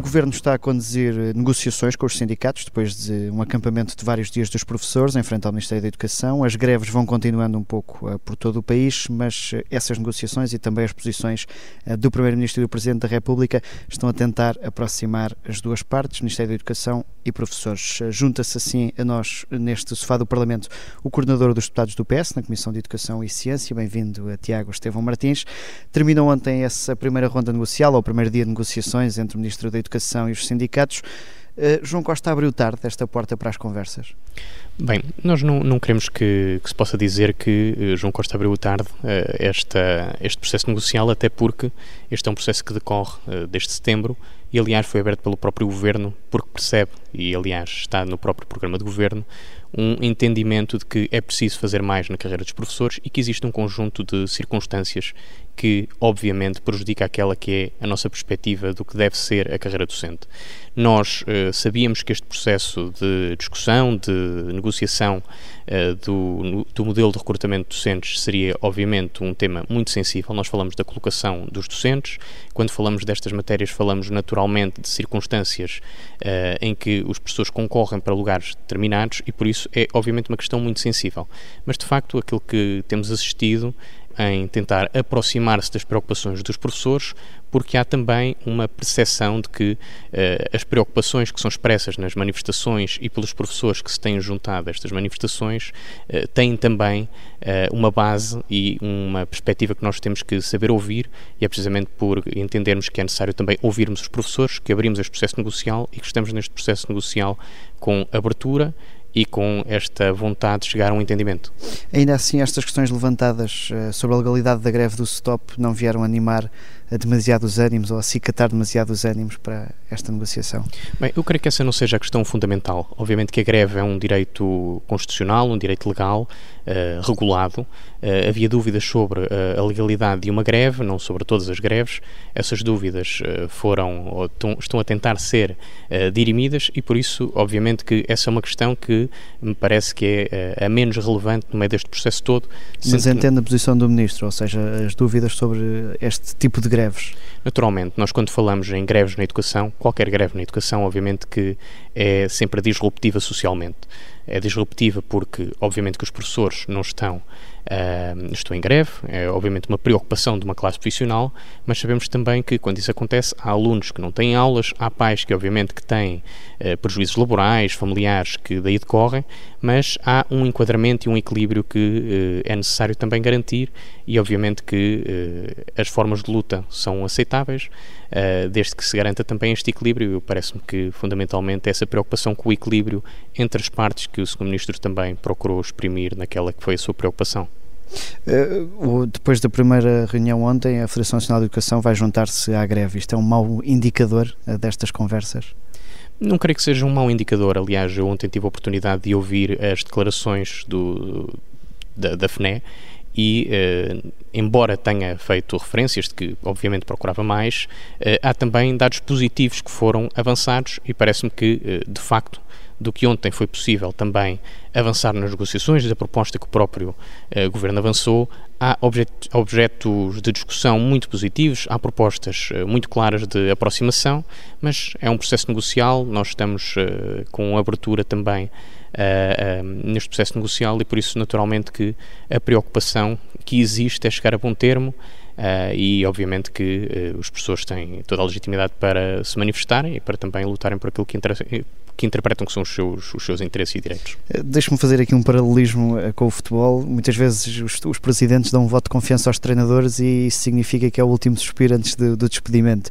O Governo está a conduzir negociações com os sindicatos depois de um acampamento de vários dias dos professores em frente ao Ministério da Educação. As greves vão continuando um pouco uh, por todo o país, mas uh, essas negociações e também as posições do Primeiro-Ministro e do Presidente da República estão a tentar aproximar as duas partes, Ministério da Educação e professores. Junta-se assim a nós, neste sofá do Parlamento, o coordenador dos deputados do PS na Comissão de Educação e Ciência. Bem-vindo a Tiago Estevão Martins. Terminou ontem essa primeira ronda negocial, ou primeiro dia de negociações entre o Ministro da Educação e os sindicatos. Uh, João Costa abriu tarde esta porta para as conversas? Bem, nós não, não queremos que, que, se possa dizer que uh, João Costa abriu tarde uh, esta, este processo negocial, até porque este é um processo que decorre desde setembro e, aliás, foi aberto pelo próprio Governo, porque percebe, e aliás está no próprio programa de Governo, um entendimento de que é preciso fazer mais na carreira dos professores e que existe um conjunto de circunstâncias que, obviamente, prejudica aquela que é a nossa perspectiva do que deve ser a carreira docente. Nós uh, sabíamos que este processo de discussão, de negociação uh, do, do modelo de recrutamento de docentes seria, obviamente, um tema muito sensível. Nós falamos da colocação dos docentes, quando falamos destas matérias, falamos naturalmente de circunstâncias uh, em que os professores concorrem para lugares determinados e, por isso, é, obviamente, uma questão muito sensível. Mas, de facto, aquilo que temos assistido em tentar aproximar-se das preocupações dos professores, porque há também uma percepção de que uh, as preocupações que são expressas nas manifestações e pelos professores que se têm juntado a estas manifestações uh, têm também uh, uma base e uma perspectiva que nós temos que saber ouvir, e é precisamente por entendermos que é necessário também ouvirmos os professores que abrimos este processo negocial e que estamos neste processo negocial com abertura e com esta vontade de chegar a um entendimento. Ainda assim, estas questões levantadas uh, sobre a legalidade da greve do STOP não vieram animar a demasiados ânimos ou a acicatar demasiados ânimos para esta negociação? Bem, eu creio que essa não seja a questão fundamental. Obviamente que a greve é um direito constitucional, um direito legal, uh, regulado. Uh, havia dúvidas sobre uh, a legalidade de uma greve, não sobre todas as greves. Essas dúvidas foram ou estão a tentar ser dirimidas e por isso, obviamente, que essa é uma questão que me parece que é a menos relevante no meio deste processo todo. Mas entende a posição do Ministro, ou seja, as dúvidas sobre este tipo de greve greves? Naturalmente, nós quando falamos em greves na educação, qualquer greve na educação, obviamente que é sempre disruptiva socialmente. É disruptiva porque, obviamente, que os professores não estão, uh, estão em greve, é obviamente uma preocupação de uma classe profissional, mas sabemos também que quando isso acontece, há alunos que não têm aulas, há pais que, obviamente, que têm uh, prejuízos laborais, familiares que daí decorrem, mas há um enquadramento e um equilíbrio que uh, é necessário também garantir e, obviamente, que as formas de luta são aceitáveis, desde que se garanta também este equilíbrio. Parece-me que, fundamentalmente, essa preocupação com o equilíbrio entre as partes que o Sr. Ministro também procurou exprimir naquela que foi a sua preocupação. Uh, depois da primeira reunião ontem, a Federação Nacional de Educação vai juntar-se à greve. Isto é um mau indicador uh, destas conversas? Não creio que seja um mau indicador. Aliás, eu ontem tive a oportunidade de ouvir as declarações do, da, da FNE e, uh, embora tenha feito referências de que, obviamente, procurava mais, uh, há também dados positivos que foram avançados e parece-me que, uh, de facto, do que ontem foi possível também avançar nas negociações da proposta que o próprio Governo avançou, há objetos de discussão muito positivos, há propostas muito claras de aproximação, mas é um processo negocial, nós estamos com abertura também uh, neste processo negocial e por isso naturalmente que a preocupação que existe é chegar a bom termo Uh, e obviamente que uh, os professores têm toda a legitimidade para se manifestarem e para também lutarem por aquilo que, que interpretam que são os seus, os seus interesses e direitos. Deixe-me fazer aqui um paralelismo com o futebol. Muitas vezes os, os, presidentes dão um voto de confiança aos treinadores e isso significa que é o último suspiro antes de, do despedimento.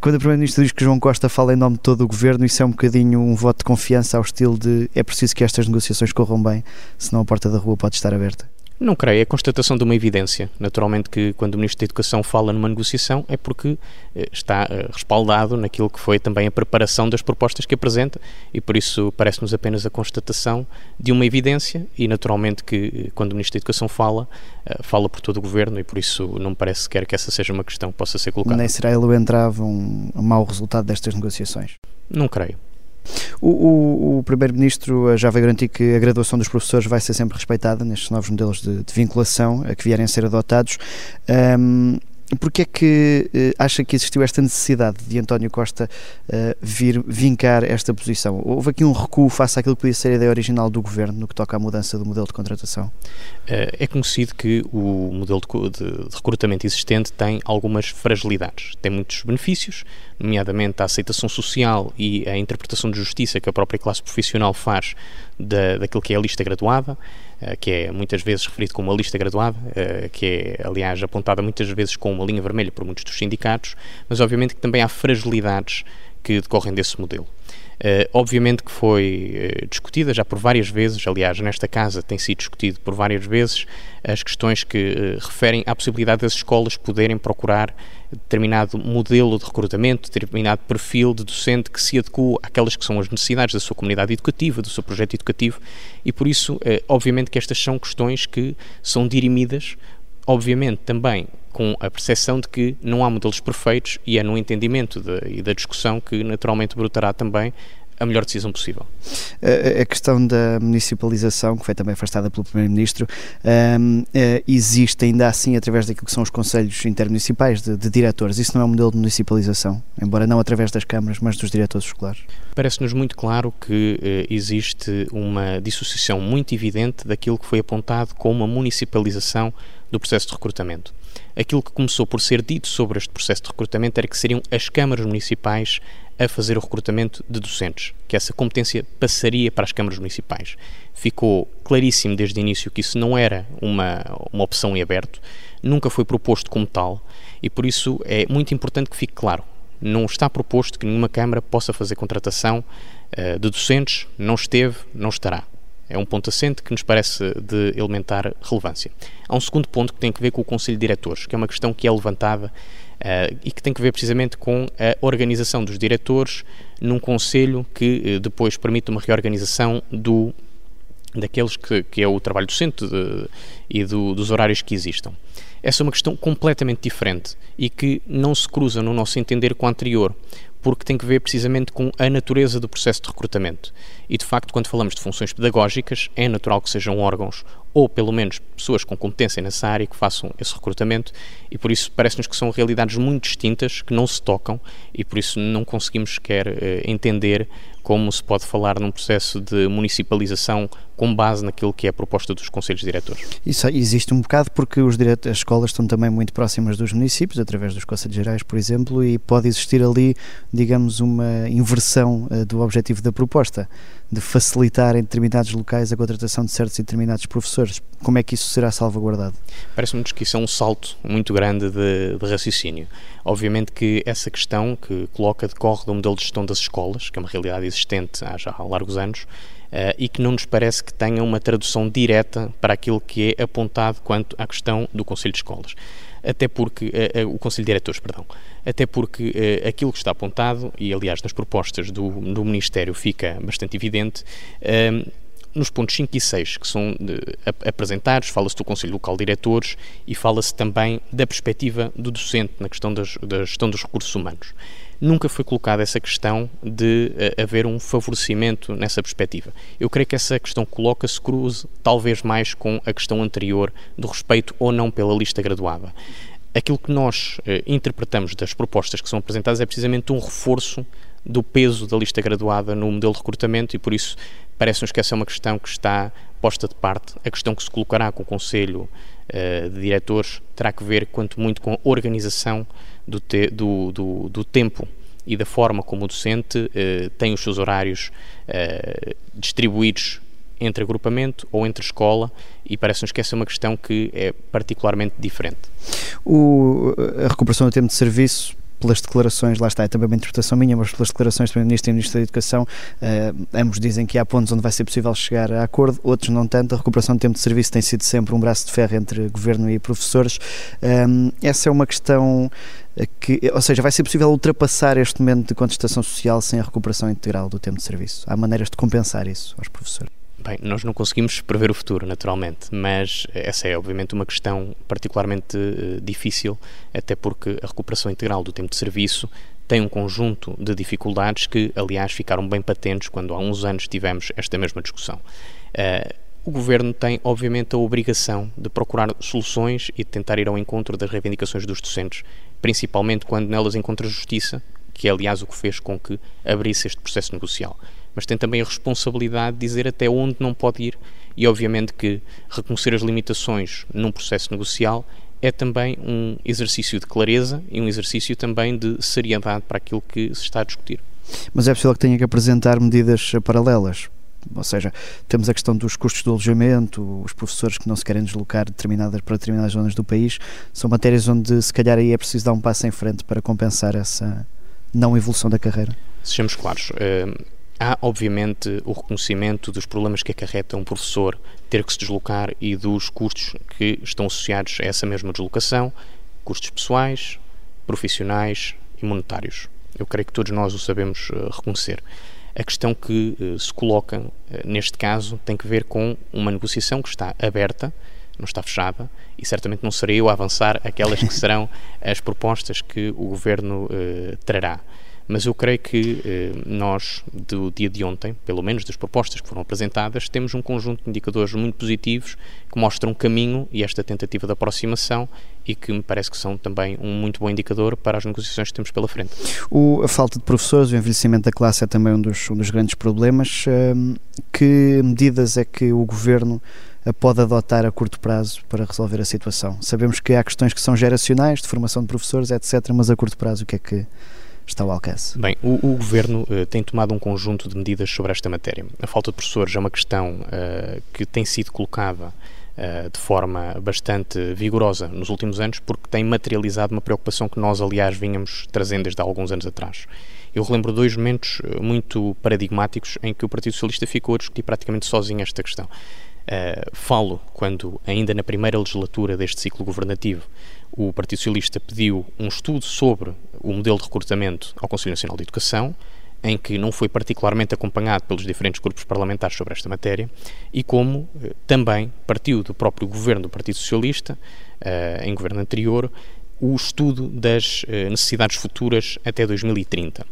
Quando o Primeiro-Ministro diz que João Costa fala em nome de todo o governo, isso é um bocadinho um voto de confiança ao estilo de é preciso que estas negociações corram bem, senão a porta da rua pode estar aberta. Não creio, é constatação de uma evidência. Naturalmente que quando o Ministro da Educação fala numa negociação é porque eh, está eh, respaldado naquilo que foi também a preparação das propostas que apresenta e por isso parece-nos apenas a constatação de uma evidência e naturalmente que eh, quando o Ministro da Educação fala, fala por todo o Governo e por isso não me parece sequer que essa seja uma questão que possa ser colocada. Nem será ele o entrave um, um mau resultado destas negociações? Não creio. O, o, o Primeiro-Ministro já vai garantir que a graduação dos professores vai ser sempre respeitada nestes novos modelos de, de vinculação a que vierem a ser adotados. Um, Porquê é que uh, acha que existiu esta necessidade de António Costa uh, vir vincar esta posição? Houve aqui um recuo face àquilo que podia ser a ideia original do governo no que toca à mudança do modelo de contratação? É conhecido que o modelo de, de, de recrutamento existente tem algumas fragilidades. Tem muitos benefícios, nomeadamente a aceitação social e a interpretação de justiça que a própria classe profissional faz da, daquilo que é a lista graduada, que é muitas vezes referido como uma lista graduada, uh, que é, aliás, apontada muitas vezes com uma linha vermelha por muitos dos sindicatos, mas obviamente que também há fragilidades que decorrem desse modelo. Uh, obviamente que foi uh, discutida já por várias vezes, aliás, nesta casa tem sido discutido por várias vezes as questões que uh, referem à possibilidade das escolas poderem procurar determinado modelo de recrutamento, determinado perfil de docente que se adequa àquelas que são as necessidades da sua comunidade educativa, do seu projeto educativo, e por isso, obviamente que estas são questões que são dirimidas obviamente também com a percepção de que não há modelos perfeitos e é no entendimento de, e da discussão que naturalmente brotará também a melhor decisão possível. A, questão da municipalização, que foi também afastada pelo Primeiro-Ministro, um, eh, existe ainda assim através daquilo que são os conselhos intermunicipais de, de, diretores. Isso não é um modelo de municipalização, embora não através das câmaras, mas dos diretores escolares? Parece-nos muito claro que uh, existe uma dissociação muito evidente daquilo que foi apontado como a municipalização do processo de recrutamento. Aquilo que começou por ser dito sobre este processo de recrutamento era que seriam as câmaras municipais a fazer o recrutamento de docentes, que essa competência passaria para as câmaras municipais. Ficou claríssimo desde o início que isso não era uma, uma opção em aberto, nunca foi proposto como tal, e por isso é muito importante que fique claro. Não está proposto que nenhuma Câmara possa fazer contratação uh, de docentes, não esteve, não estará. É um ponto assente que nos parece de elementar relevância. Há um segundo ponto que tem a ver com o Conselho de Diretores, que é uma questão que é levantada uh, e que tem a ver precisamente com a organização dos diretores num Conselho que uh, depois permite uma reorganização do daqueles que, que é o trabalho docente de, e do, dos horários que existam. Essa é uma questão completamente diferente e que não se cruza, no nosso entender, com a anterior, porque tem que ver precisamente com a natureza do processo de recrutamento. E de facto, quando falamos de funções pedagógicas, é natural que sejam órgãos ou pelo menos pessoas com competência nessa área que façam esse recrutamento e por isso parece-nos que são realidades muito distintas que não se tocam e por isso não conseguimos sequer eh, entender como se pode falar num processo de municipalização com base naquilo que é a proposta dos conselhos diretores. Isso existe um bocado porque os as escolas estão também muito próximas dos municípios, através dos conselhos gerais, por exemplo, e pode existir ali, digamos, uma inversão uh, do objetivo da proposta, de facilitar em determinados locais a contratação de certos e determinados professores. Como é que isso será salvaguardado? Parece-nos que isso é um salto muito grande de, de raciocínio. Obviamente que essa questão que coloca decorre do modelo de gestão das escolas, que é uma realidade existente há já largos anos, Uh, e que não nos parece que tenha uma tradução direta para aquilo que é apontado quanto à questão do Conselho de Escolas. Até porque, uh, o Conselho de Diretores, perdão, até porque aquilo que está apontado, e aliás nas propostas do, do Ministério fica bastante evidente, nos pontos 5 e 6 que são apresentados, fala-se do Conselho Local de Diretores e fala-se também da perspectiva do docente na questão das, da gestão dos recursos humanos nunca foi colocada essa questão de uh, haver um favorecimento nessa perspectiva. Eu creio que essa questão coloca-se cruze talvez mais com a questão anterior do respeito ou não pela lista graduada. Aquilo que nós uh, interpretamos das propostas que são apresentadas é precisamente um reforço do peso da lista graduada no modelo de recrutamento e por isso parece-nos que essa é uma questão que está posta de parte. A questão que se colocará com o Conselho de Diretores terá que ver, quanto muito, com a organização do, te, do, do, do tempo e da forma como o docente eh, tem os seus horários eh, distribuídos entre agrupamento ou entre escola e parece-nos que essa é uma questão que é particularmente diferente. O, a recuperação do tempo de serviço pelas declarações, lá está, é também uma interpretação minha, mas pelas declarações do Primeiro-Ministro e do Ministro da Educação, uh, ambos dizem que há pontos onde vai ser possível chegar a acordo, outros não tanto. A recuperação do tempo de serviço tem sido sempre um braço de ferro entre governo e professores. Um, essa é uma questão que, ou seja, vai ser possível ultrapassar este momento de contestação social sem a recuperação integral do tempo de serviço. Há maneiras de compensar isso aos professores. Bem, nós não conseguimos prever o futuro, naturalmente, mas essa é obviamente uma questão particularmente uh, difícil, até porque a recuperação integral do tempo de serviço tem um conjunto de dificuldades que, aliás, ficaram bem patentes quando há uns anos tivemos esta mesma discussão. Uh, o governo tem, obviamente, a obrigação de procurar soluções e de tentar ir ao encontro das reivindicações dos docentes, principalmente quando nelas encontra justiça, que é, aliás, o que fez com que abrisse este processo negocial. Mas tem também a responsabilidade de dizer até onde não pode ir e, obviamente, que reconhecer as limitações num processo negocial é também um exercício de clareza e um exercício também de seriedade para aquilo que se está a discutir. Mas é possível que tenha que apresentar medidas paralelas ou seja, temos a questão dos custos do alojamento, os professores que não se querem deslocar determinadas, para determinadas zonas do país, são matérias onde se calhar aí é preciso dar um passo em frente para compensar essa não evolução da carreira. Sejamos claros, uh, há obviamente o reconhecimento dos problemas que acarreta um professor ter que se deslocar e dos custos que estão associados a essa mesma deslocação, custos pessoais, profissionais e monetários. Eu creio que todos nós o sabemos uh, reconhecer. A questão que uh, se coloca uh, neste caso tem que ver com uma negociação que está aberta, não está fechada, e certamente não serei eu a avançar aquelas que serão as propostas que o Governo trará mas eu creio que eh, nós, do dia de ontem, pelo menos das propostas que foram apresentadas, temos um conjunto de indicadores muito positivos que mostram caminho e esta tentativa de aproximação e que me parece que são também um muito bom indicador para as negociações que temos pela frente. O, a falta de professores, o envelhecimento da classe é também um dos, um dos grandes problemas. Um, que medidas é que o Governo eh, pode adotar a curto prazo para resolver a situação? Sabemos que há questões que são geracionais, de formação de professores, etc., mas a curto prazo o que é que está ao alcance? Bem, o, o Governo uh, tem tomado um conjunto de medidas sobre esta matéria. A falta de professores é uma questão uh, que tem sido colocada uh, de forma bastante vigorosa nos últimos anos, porque tem materializado uma preocupação que nós, aliás, vínhamos trazendo desde há alguns anos atrás. Eu relembro dois momentos muito paradigmáticos em que o Partido Socialista ficou a discutir praticamente sozinho esta questão. Uh, falo quando, ainda na primeira legislatura deste ciclo governativo, o Partido Socialista pediu um estudo sobre o modelo de recrutamento ao Conselho Nacional de Educação, em que não foi particularmente acompanhado pelos diferentes grupos parlamentares sobre esta matéria, e como uh, também partiu do próprio governo do Partido Socialista, uh, em governo anterior, o estudo das necessidades futuras até 2030.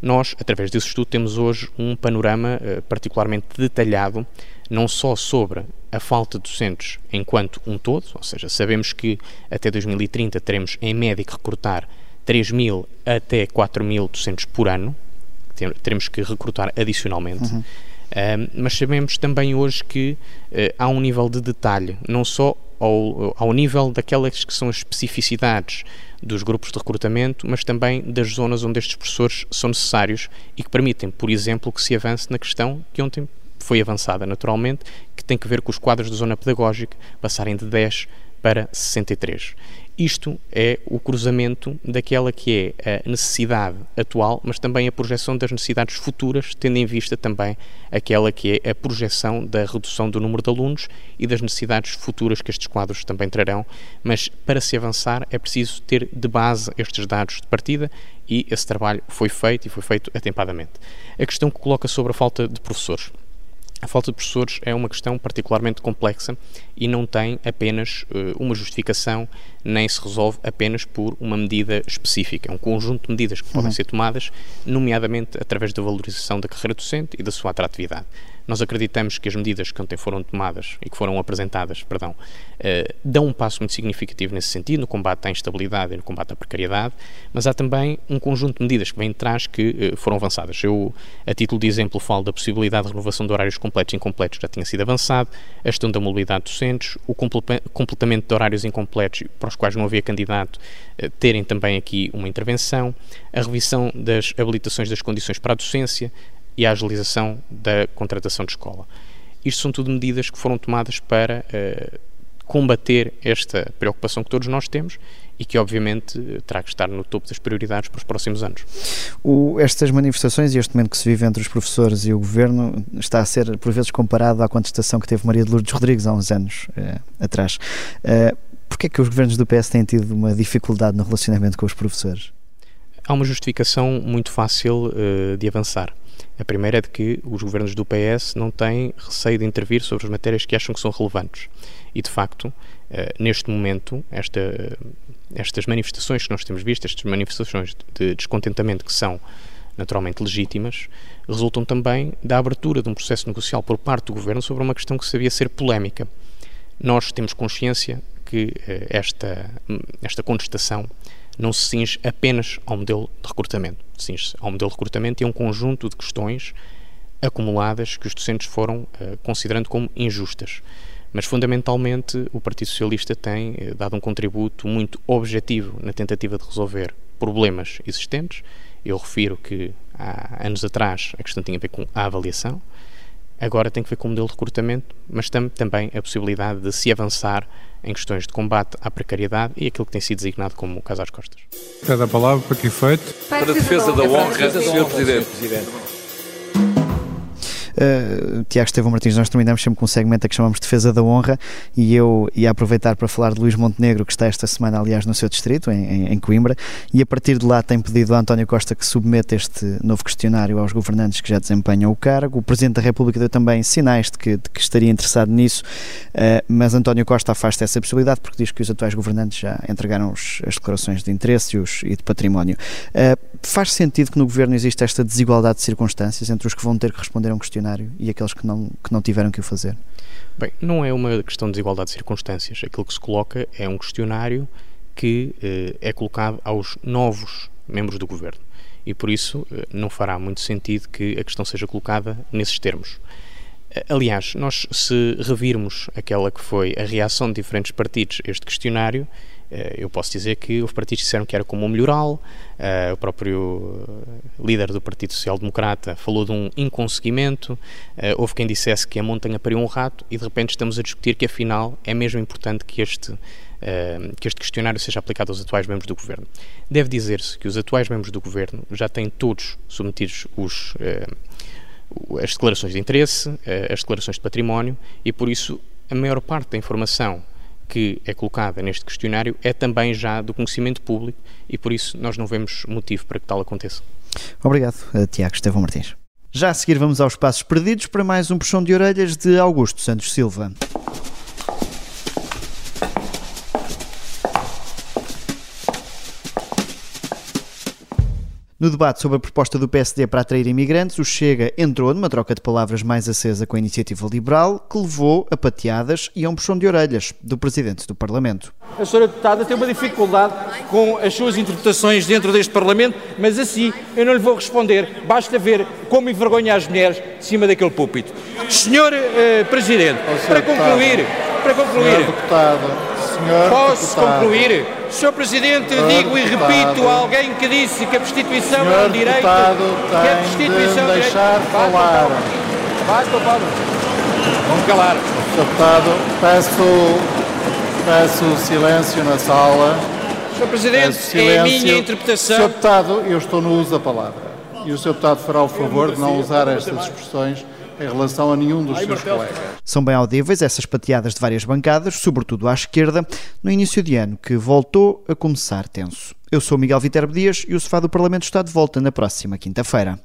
Nós, através desse estudo, temos hoje um panorama particularmente detalhado não só sobre a falta de docentes enquanto um todo, ou seja, sabemos que até 2030 teremos em média que recrutar 3 mil até 4 mil docentes por ano, teremos que recrutar adicionalmente. Uhum. Uh, mas sabemos também hoje que uh, há um nível de detalhe, não só ao, ao nível daquelas que são as especificidades dos grupos de recrutamento, mas também das zonas onde estes professores são necessários e que permitem, por exemplo, que se avance na questão que ontem foi avançada naturalmente, que tem que ver com os quadros de zona pedagógica passarem de 10 para 63. Isto é o cruzamento daquela que é a necessidade atual, mas também a projeção das necessidades futuras, tendo em vista também aquela que é a projeção da redução do número de alunos e das necessidades futuras que estes quadros também trarão. Mas para se avançar é preciso ter de base estes dados de partida e esse trabalho foi feito e foi feito atempadamente. A questão que coloca sobre a falta de professores. A falta de professores é uma questão particularmente complexa e não tem apenas uh, uma justificação, nem se resolve apenas por uma medida específica. É um conjunto de medidas que uhum. podem ser tomadas, nomeadamente através da valorização da carreira docente e da sua atratividade. Nós acreditamos que as medidas que ontem foram tomadas e que foram apresentadas, perdão, uh, dão um passo muito significativo nesse sentido, no combate à instabilidade e no combate à precariedade, mas há também um conjunto de medidas que vêm de trás que uh, foram avançadas. Eu, a título de exemplo, falo da possibilidade de renovação de horários completos e incompletos, já tinha sido avançado, a questão da mobilidade docentes, o completamento de horários incompletos para os quais não havia candidato, uh, terem também aqui uma intervenção, a revisão das habilitações das condições para a docência, e a agilização da contratação de escola. Isto são tudo medidas que foram tomadas para uh, combater esta preocupação que todos nós temos e que, obviamente, terá que estar no topo das prioridades para os próximos anos. O, estas manifestações e este momento que se vive entre os professores e o governo está a ser, por vezes, comparado à contestação que teve Maria de Lourdes Rodrigues há uns anos uh, atrás. Uh, Porquê é que os governos do PS têm tido uma dificuldade no relacionamento com os professores? Há uma justificação muito fácil uh, de avançar a primeira é de que os governos do PS não têm receio de intervir sobre as matérias que acham que são relevantes. E, de facto, eh, neste momento, esta, estas manifestações que nós temos visto, estas manifestações de descontentamento que são naturalmente legítimas, resultam também da abertura de um processo negocial por parte do Governo sobre uma questão que sabia ser polémica. Nós temos consciência que eh, esta, esta contestação não se cinge apenas ao modelo de recrutamento, cinge-se ao modelo de recrutamento e a um conjunto de questões acumuladas que os docentes foram uh, considerando como injustas. Mas, fundamentalmente, o Partido Socialista tem uh, dado um contributo muito objetivo na tentativa de resolver problemas existentes. Eu refiro que há anos atrás a questão tinha a ver com a avaliação, agora tem que ver com o modelo de recrutamento, mas tam também a possibilidade de se avançar em questões de combate à precariedade e aquilo que tem sido designado como o caso às costas. Cada palavra para que efeito? Para a defesa da honra, Sr. Presidente. Uh, Tiago Estevão Martins, nós terminamos sempre com um segmento a que chamamos Defesa da Honra e eu ia aproveitar para falar de Luís Montenegro, que está esta semana, aliás, no seu distrito, em, em, Coimbra, e a partir de lá tem pedido a António Costa que submeta este novo questionário aos governantes que já desempenham o cargo. O Presidente da República deu também sinais de que, de que estaria interessado nisso, uh, mas António Costa afasta essa possibilidade porque diz que os atuais governantes já entregaram os, as declarações de interesse e, os, e de património. Uh, faz sentido que no governo exista esta desigualdade de circunstâncias entre os que vão ter que responder a um questionário e aqueles que não, que não tiveram que o fazer? Bem, não é uma questão de desigualdade de circunstâncias. Aquilo que se coloca é um questionário que eh, é colocado aos novos membros do governo. E por isso eh, não fará muito sentido que a questão seja colocada nesses termos. Eh, aliás, nós, se revirmos aquela que foi a reação de diferentes partidos a este questionário, eu posso dizer que houve partidos disseram que era como um melhoral, uh, o próprio líder do Partido Social Democrata falou de um inconseguimento, houve quem dissesse que a montanha pariu um rato e de repente estamos a discutir que afinal é mesmo importante que este, que este questionário seja aplicado aos atuais membros do Governo. Deve dizer-se que os atuais membros do Governo já têm todos submetidos os as declarações de interesse, as declarações de património e por isso a maior parte da informação que é colocada neste questionário é também já do conhecimento público e por isso nós não vemos motivo para que tal aconteça. Obrigado, eh, Tiago Estevão Martins. Já a seguir vamos aos passos perdidos para mais um puxão de orelhas de Augusto Santos Silva. No debate sobre a proposta do PSD para atrair imigrantes, o Chega entrou numa troca de palavras mais acesa com a iniciativa liberal, que levou a pateadas e a um puxão de orelhas do Presidente do Parlamento. A senhora deputada tem uma dificuldade com as suas interpretações dentro deste Parlamento, mas assim eu não lhe vou responder. Basta ver como envergonha as mulheres em cima daquele púlpito. Senhor uh, Presidente, para concluir, para concluir, senhor deputado, senhor posso deputado. concluir? Sr. Presidente, senhor digo deputado. e repito a alguém que disse que a prostituição é um direito, que a prostituição de é um deixar direito. falar. Vai, culpado. Vamos calar. Senhor deputado, peço, peço silêncio na sala. Sr. Presidente, é a minha interpretação. Senhor deputado, eu estou no uso da palavra. E o senhor deputado fará o favor de não usar estas expressões em relação a nenhum dos seus colegas. São bem audíveis essas pateadas de várias bancadas, sobretudo à esquerda, no início de ano que voltou a começar tenso. Eu sou Miguel Viterbo Dias e o Sofá do Parlamento está de volta na próxima quinta-feira.